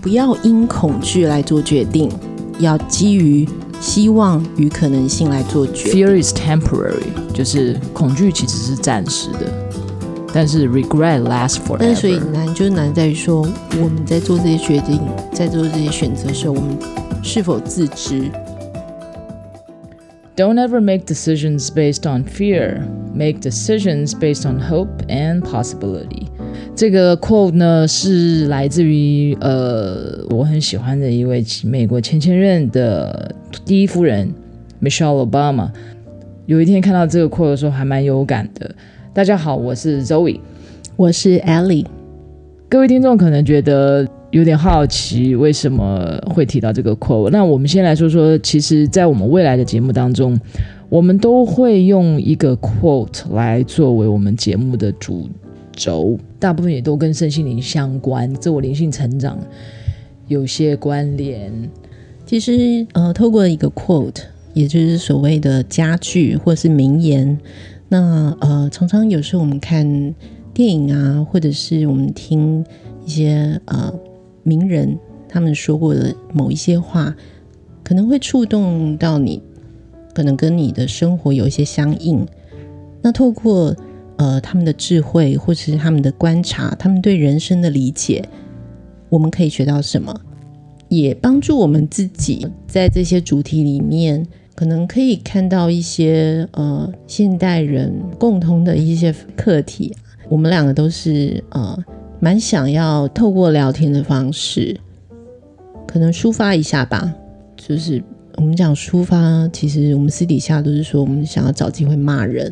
不要因恐惧来做决定，要基于希望与可能性来做决定。 Fear is temporary，就是恐惧其实是暂时的，但是 regret lasts 但是所以 forever。难就是难在于说，我们在做这些决定，在做这些选择的时候，我们是否自知？ Don't ever make decisions based on fear. Make decisions based on hope and possibility. 这个 quote 呢是来自于呃我很喜欢的一位美国前前任的第一夫人 Michelle Obama。有一天看到这个 quote 的时候，还蛮有感的。大家好，我是 Zoe。我是 Ellie，各位听众可能觉得有点好奇，为什么会提到这个 quote？那我们先来说说，其实，在我们未来的节目当中，我们都会用一个 quote 来作为我们节目的主轴，大部分也都跟身心灵相关，自我灵性成长有些关联。其实呃，透过一个 quote，也就是所谓的佳句或是名言，那呃，常常有时候我们看电影啊，或者是我们听一些呃名人他们说过的某一些话，可能会触动到你，可能跟你的生活有一些相应。那透过呃他们的智慧，或者是他们的观察，他们对人生的理解，我们可以学到什么？也帮助我们自己在这些主题里面，可能可以看到一些呃现代人共同的一些课题。我们两个都是呃蛮想要透过聊天的方式，可能抒发一下吧。就是我们讲抒发，其实我们私底下都是说我们想要找机会骂人。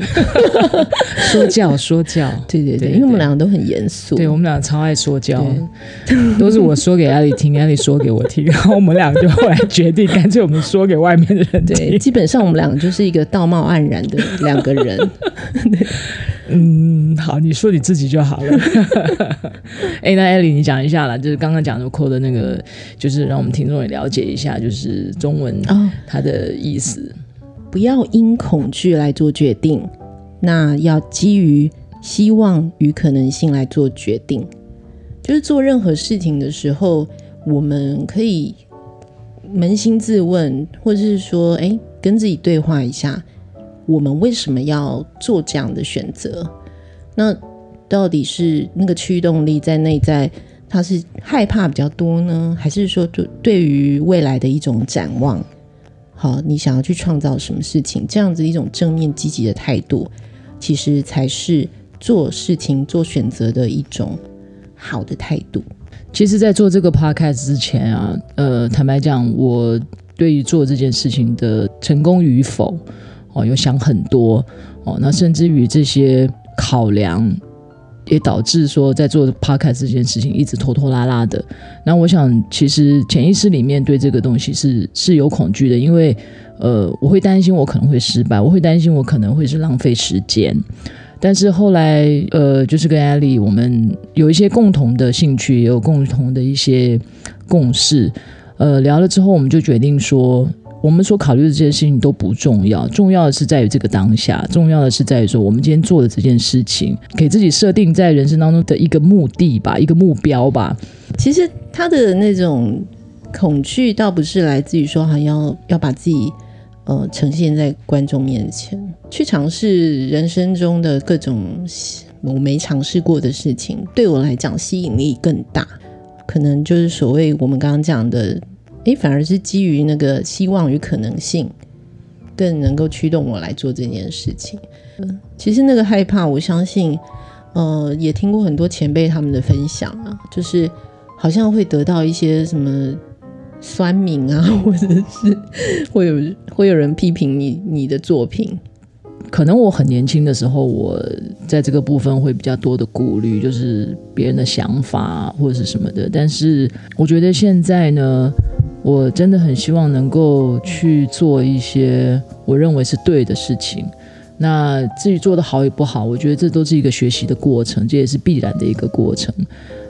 说教，说教，对 对对，对因为我们两个都很严肃。对我们俩超爱说教，都是我说给艾莉听，艾莉说给我听，然后我们俩就后来决定，干脆我们说给外面的人听。对，基本上我们两个就是一个道貌岸然的两个人。嗯，好，你说你自己就好了。哎、那艾莉，你讲一下啦，就是刚刚讲的扣的那个，就是让我们听众也了解一下，就是中文哦，它的意思。不要因恐惧来做决定，那要基于希望与可能性来做决定。就是做任何事情的时候，我们可以扪心自问，或者是说，哎，跟自己对话一下，我们为什么要做这样的选择？那到底是那个驱动力在内在，它是害怕比较多呢，还是说对对于未来的一种展望？好，你想要去创造什么事情，这样子一种正面积极的态度，其实才是做事情、做选择的一种好的态度。其实，在做这个 podcast 之前啊，呃，坦白讲，我对于做这件事情的成功与否，哦，有想很多哦，那甚至于这些考量，也导致说在做 p o c a s t 这件事情一直拖拖拉拉的。那我想，其实潜意识里面对这个东西是是有恐惧的，因为呃，我会担心我可能会失败，我会担心我可能会是浪费时间。但是后来，呃，就是跟艾莉，我们有一些共同的兴趣，也有共同的一些共识。呃，聊了之后，我们就决定说，我们所考虑的这些事情都不重要，重要的是在于这个当下，重要的是在于说，我们今天做的这件事情，给自己设定在人生当中的一个目的吧，一个目标吧。其实他的那种恐惧，倒不是来自于说，好像要要把自己呃呈现在观众面前，去尝试人生中的各种我没尝试过的事情，对我来讲吸引力更大。可能就是所谓我们刚刚讲的，诶，反而是基于那个希望与可能性，更能够驱动我来做这件事情。嗯，其实那个害怕，我相信，呃，也听过很多前辈他们的分享啊，就是好像会得到一些什么酸民啊，或者是会有会有人批评你你的作品。可能我很年轻的时候，我在这个部分会比较多的顾虑，就是别人的想法或者是什么的。但是我觉得现在呢，我真的很希望能够去做一些我认为是对的事情。那至于做得好与不好，我觉得这都是一个学习的过程，这也是必然的一个过程。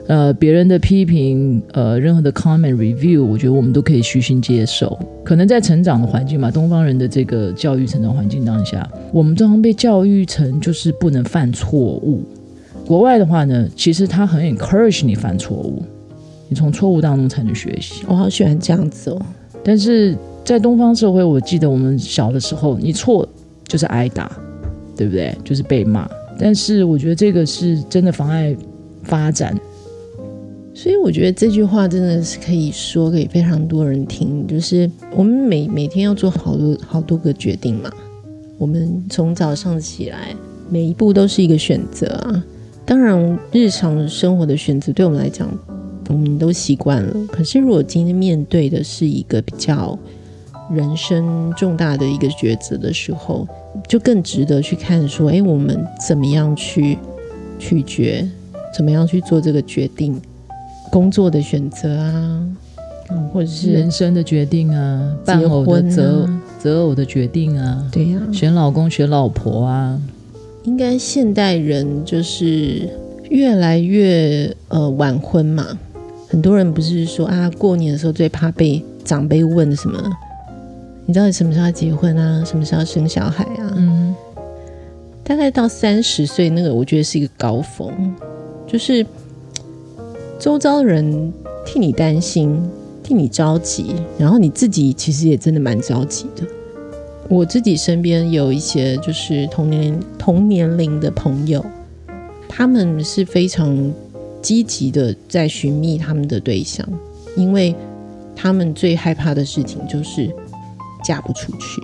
呃，别人的批评，呃，任何的 comment review，我觉得我们都可以虚心接受。可能在成长的环境嘛，东方人的这个教育成长环境当下，我们常常被教育成就是不能犯错误。国外的话呢，其实他很 encourage 你犯错误，你从错误当中才能学习。我好喜欢这样子哦。但是在东方社会，我记得我们小的时候，你错就是挨打，对不对？就是被骂。但是我觉得这个是真的妨碍发展。所以我觉得这句话真的是可以说给非常多人听，就是我们每每天要做好多好多个决定嘛。我们从早上起来，每一步都是一个选择啊。当然，日常生活的选择对我们来讲，我们都习惯了。可是，如果今天面对的是一个比较人生重大的一个抉择的时候，就更值得去看说，哎，我们怎么样去取决，怎么样去做这个决定。工作的选择啊，或者是人生的决定啊，伴偶的择择偶的决定啊，对呀，选老公选老婆啊，应该现代人就是越来越呃晚婚嘛。很多人不是说啊，过年的时候最怕被长辈问什么？你到底什么时候要结婚啊？什么时候要生小孩啊？嗯，大概到三十岁那个，我觉得是一个高峰，就是。周遭人替你担心，替你着急，然后你自己其实也真的蛮着急的。我自己身边有一些就是同年同年龄的朋友，他们是非常积极的在寻觅他们的对象，因为他们最害怕的事情就是嫁不出去。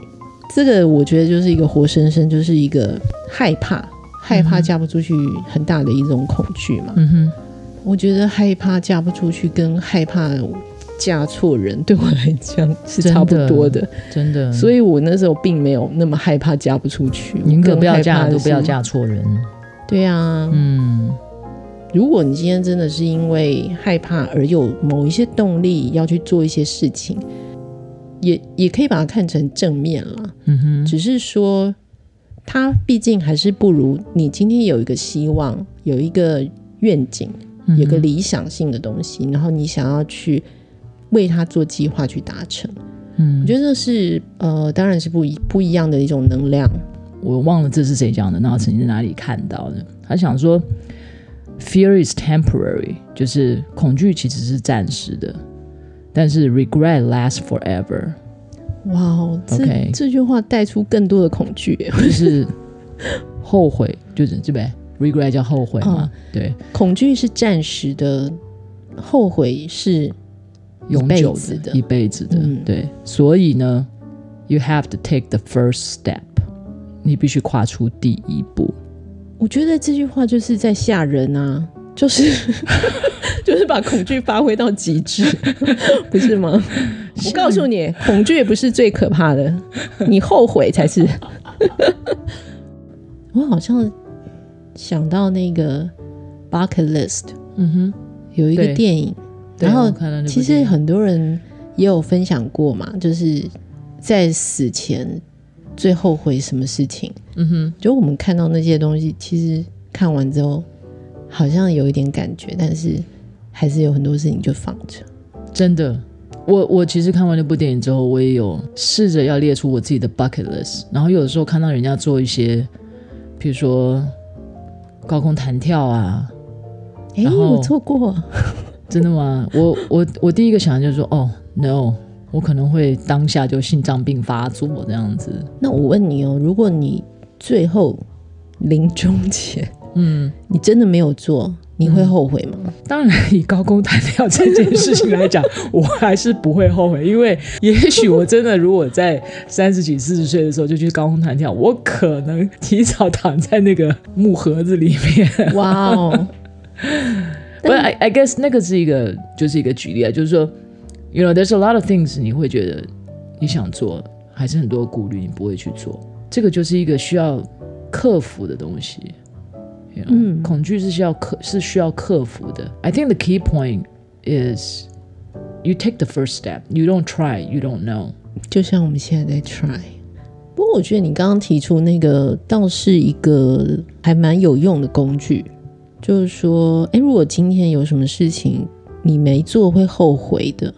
这个我觉得就是一个活生生就是一个害怕，害怕嫁不出去很大的一种恐惧嘛。嗯哼。我觉得害怕嫁不出去，跟害怕嫁错人，对我来讲是差不多的，真的。所以我那时候并没有那么害怕嫁不出去，宁可不要嫁，都不要嫁错人。对呀，嗯。如果你今天真的是因为害怕而有某一些动力要去做一些事情，也也可以把它看成正面了。嗯哼，只是说，它毕竟还是不如你今天有一个希望，有一个愿景。有个理想性的东西，然后你想要去为他做计划去达成，嗯，我觉得这是呃，当然是不一不一样的一种能量。我忘了这是谁讲的，那我曾经在哪里看到的？他想说 Fear is temporary，就是恐惧其实是暂时的，但是 regret lasts forever。哇哦，这这句话带出更多的恐惧，就是 后悔，就是这边 regret 叫后悔嘛？对，恐惧是暂时的，后悔是永久的，一辈子的。对，所以呢，you have to take the first step，你必须跨出第一步。我觉得这句话就是在吓人啊，就是 就是把恐惧发挥到极致，不是吗？我告诉你，恐惧也不是最可怕的，你后悔才是。我好像。想到那个 bucket list，嗯哼，有一个电影，然后其实很多人也有分享过嘛，就是在死前最后悔什么事情，嗯哼，就我们看到那些东西，其实看完之后好像有一点感觉，但是还是有很多事情就放着。真的，我我其实看完那部电影之后，我也有试着要列出我自己的 bucket list，然后有的时候看到人家做一些，比如说。高空弹跳啊！哎，我错过，真的吗？我我我第一个想的就是说，哦，no，我可能会当下就心脏病发作这样子。那我问你哦，如果你最后临终前，嗯，你真的没有做？你会后悔吗？当然，以高空弹跳这件事情来讲，我还是不会后悔，因为也许我真的如果在三十几、四十岁的时候就去高空弹跳，我可能提早躺在那个木盒子里面。哇哦！不，I I guess 那个是一个就是一个举例啊，就是说，you know there's a lot of things 你会觉得你想做，还是很多顾虑你不会去做，这个就是一个需要克服的东西。嗯，恐惧是需要克是需要克服的。I think the key point is you take the first step. You don't try, you don't know. 就像我们现在在 try。不过我觉得你刚刚提出那个倒是一个还蛮有用的工具，就是说，哎，如果今天有什么事情你没做会后悔的，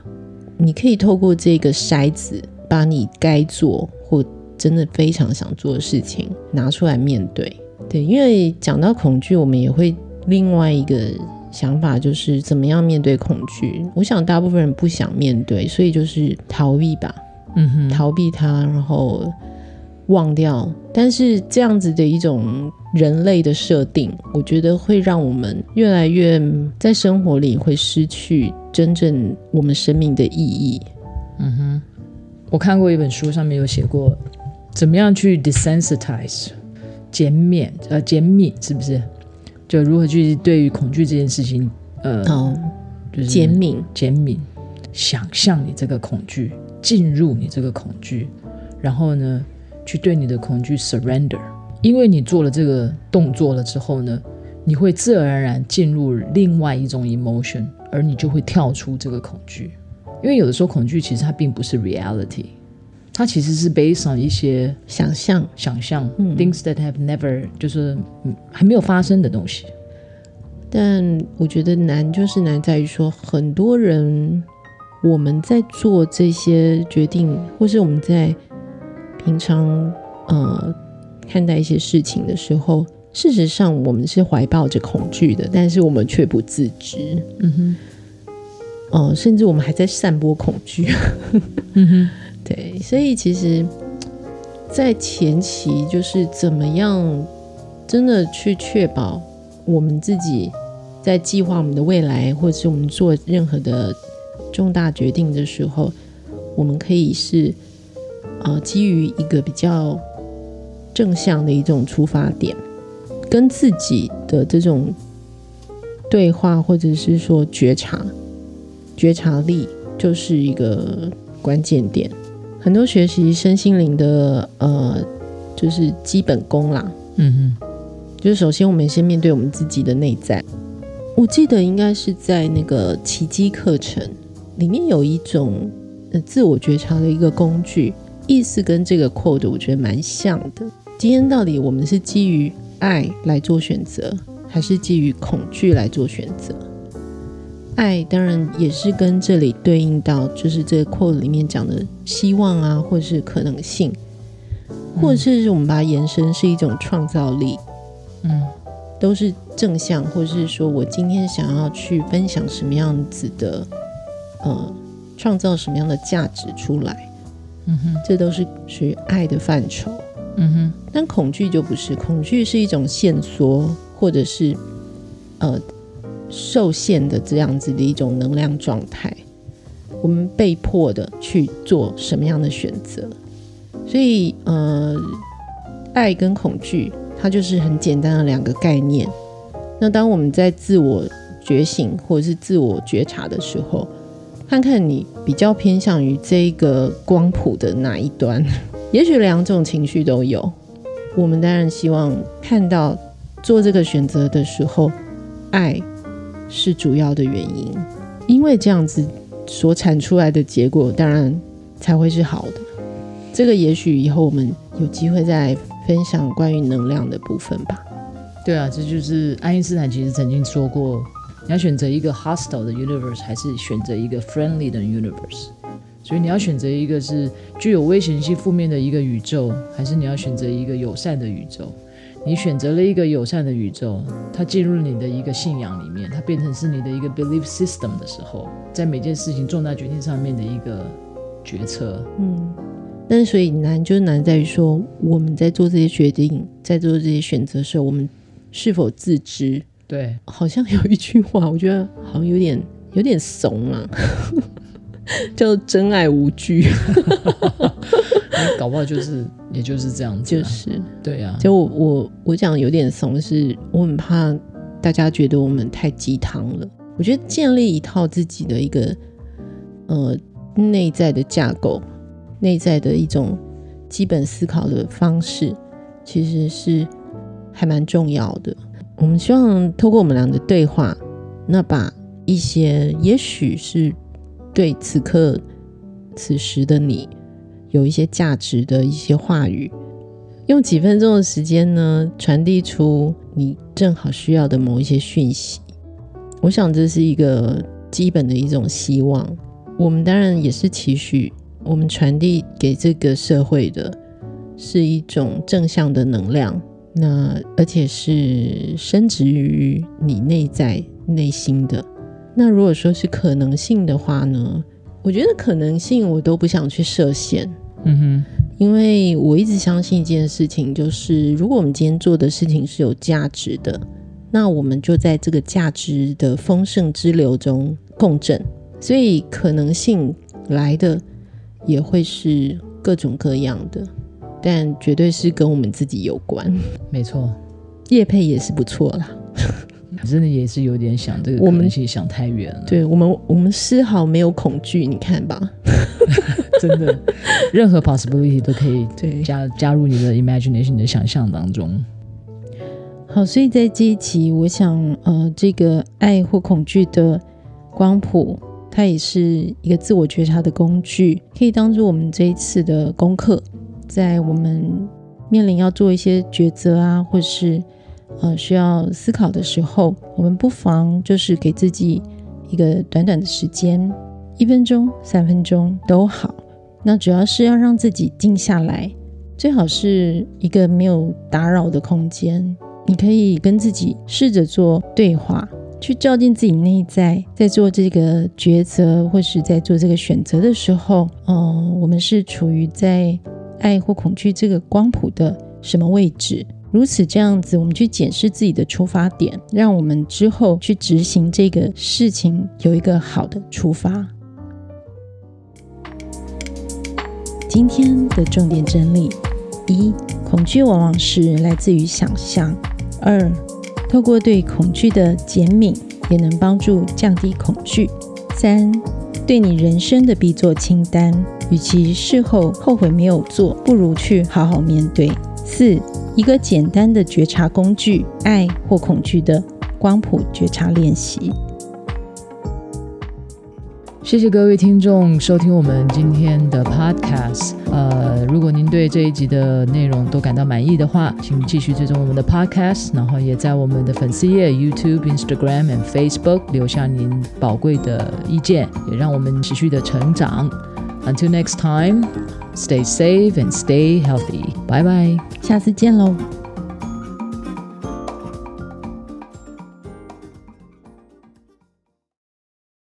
你可以透过这个筛子，把你该做或真的非常想做的事情拿出来面对。对，因为讲到恐惧，我们也会另外一个想法就是怎么样面对恐惧。我想大部分人不想面对，所以就是逃避吧，嗯哼，逃避它，然后忘掉。但是这样子的一种人类的设定，我觉得会让我们越来越在生活里会失去真正我们生命的意义。嗯哼，我看过一本书，上面有写过怎么样去 desensitize 减免呃减敏是不是？就如何去对于恐惧这件事情，呃，哦，就是减敏，减敏，想象你这个恐惧，进入你这个恐惧，然后呢，去对你的恐惧 surrender。因为你做了这个动作了之后呢，你会自然而然进入另外一种 emotion，而你就会跳出这个恐惧。因为有的时候恐惧其实它并不是 reality，它其实是 based on 一些想象。想象、嗯 things that have never 就是嗯还没有发生的东西。但我觉得难就是难在于说，很多人我们在做这些决定，或是我们在平常呃看待一些事情的时候，事实上我们是怀抱着恐惧的，但是我们却不自知。嗯哼，呃，甚至我们还在散播恐惧。嗯哼，对，所以其实，在前期就是怎么样真的去确保我们自己在计划我们的未来，或者是我们做任何的重大决定的时候，我们可以是呃基于一个比较正向的一种出发点，跟自己的这种对话，或者是说觉察、觉察力，就是一个关键点。很多学习身心灵的呃，就是基本功啦，嗯哼，就是首先我们先面对我们自己的内在。我记得应该是在那个奇迹课程里面有一种呃自我觉察的一个工具，意思跟这个 quote 我觉得蛮像的。今天到底我们是基于爱来做选择，还是基于恐惧来做选择？爱当然也是跟这里对应到，就是这个 quote 里面讲的希望啊，或者是可能性，或者是我们把它延伸是一种创造力。嗯。都是正向，或者是说我今天想要去分享什么样子的，呃，创造什么样的价值出来，嗯哼，这都是属于爱的范畴。嗯哼，但恐惧就不是，恐惧是一种限缩，或者是呃受限的这样子的一种能量状态，我们被迫的去做什么样的选择，所以呃，爱跟恐惧。它就是很简单的两个概念。那当我们在自我觉醒或者是自我觉察的时候，看看你比较偏向于这个光谱的哪一端。也许两种情绪都有。我们当然希望看到做这个选择的时候，爱是主要的原因，因为这样子所产出来的结果，当然才会是好的。这个也许以后我们有机会再分享关于能量的部分吧。对啊，这就是爱因斯坦其实曾经说过，你要选择一个 hostile 的 universe，还是选择一个 friendly 的 universe？所以你要选择一个是具有危险性、负面的一个宇宙，还是你要选择一个友善的宇宙？你选择了一个友善的宇宙，它进入你的一个信仰里面，它变成是你的一个 belief system 的时候，在每件事情重大决定上面的一个决策。嗯，但是所以难就难在于说，我们在做这些决定，在做这些选择的时候，我们是否自知？对，好像有一句话，我觉得好像有点有点怂啊，叫“真爱无惧 你搞不好就是也就是这样”，子、啊，就是对啊，就我我我讲有点怂，是我很怕大家觉得我们太鸡汤了。我觉得建立一套自己的一个呃内在的架构，内在的一种基本思考的方式，其实是还蛮重要的。我们希望透过我们俩的对话，那把一些也许是对此刻此时的你有一些价值的一些话语，用几分钟的时间呢，传递出你正好需要的某一些讯息。我想这是一个基本的一种希望。我们当然也是期许，我们传递给这个社会的是一种正向的能量，那而且是深植于你内在内心的。那如果说是可能性的话呢？我觉得可能性我都不想去设限。嗯哼，因为我一直相信一件事情，就是如果我们今天做的事情是有价值的，那我们就在这个价值的丰盛之流中共振。所以可能性来的也会是各种各样的，但绝对是跟我们自己有关。没错，叶配也是不错啦。真的也是有点想这个可能性想太远了。对我们，我们丝毫没有恐惧，你看吧。真的，任何 possibility 都可以 对加加入你的 imagination 你的想象当中。好，所以在这一集，我想，呃，这个爱或恐惧的光谱，它也是一个自我觉察的工具，可以当做我们这一次的功课，在我们面临要做一些抉择啊，或是呃需要思考的时候，我们不妨就是给自己一个短短的时间，一分钟、三分钟都好。那主要是要让自己静下来，最好是一个没有打扰的空间。你可以跟自己试着做对话，去照进自己内在，在做这个抉择或是在做这个选择的时候，嗯，我们是处于在爱或恐惧这个光谱的什么位置？如此这样子，我们去检视自己的出发点，让我们之后去执行这个事情有一个好的出发。今天的重点整理：一、恐惧往往是来自于想象。二，透过对恐惧的减敏，也能帮助降低恐惧。三，对你人生的必做清单，与其事后后悔没有做，不如去好好面对。四，一个简单的觉察工具——爱或恐惧的光谱觉察练习。谢谢各位听众收听我们今天的 podcast。呃，如果您对这一集的内容都感到满意的话，请继续追踪我们的 podcast，然后也在我们的粉丝页 YouTube、Instagram and Facebook 留下您宝贵的意见，也让我们持续的成长。Until next time, stay safe and stay healthy. Bye bye. 下次见喽。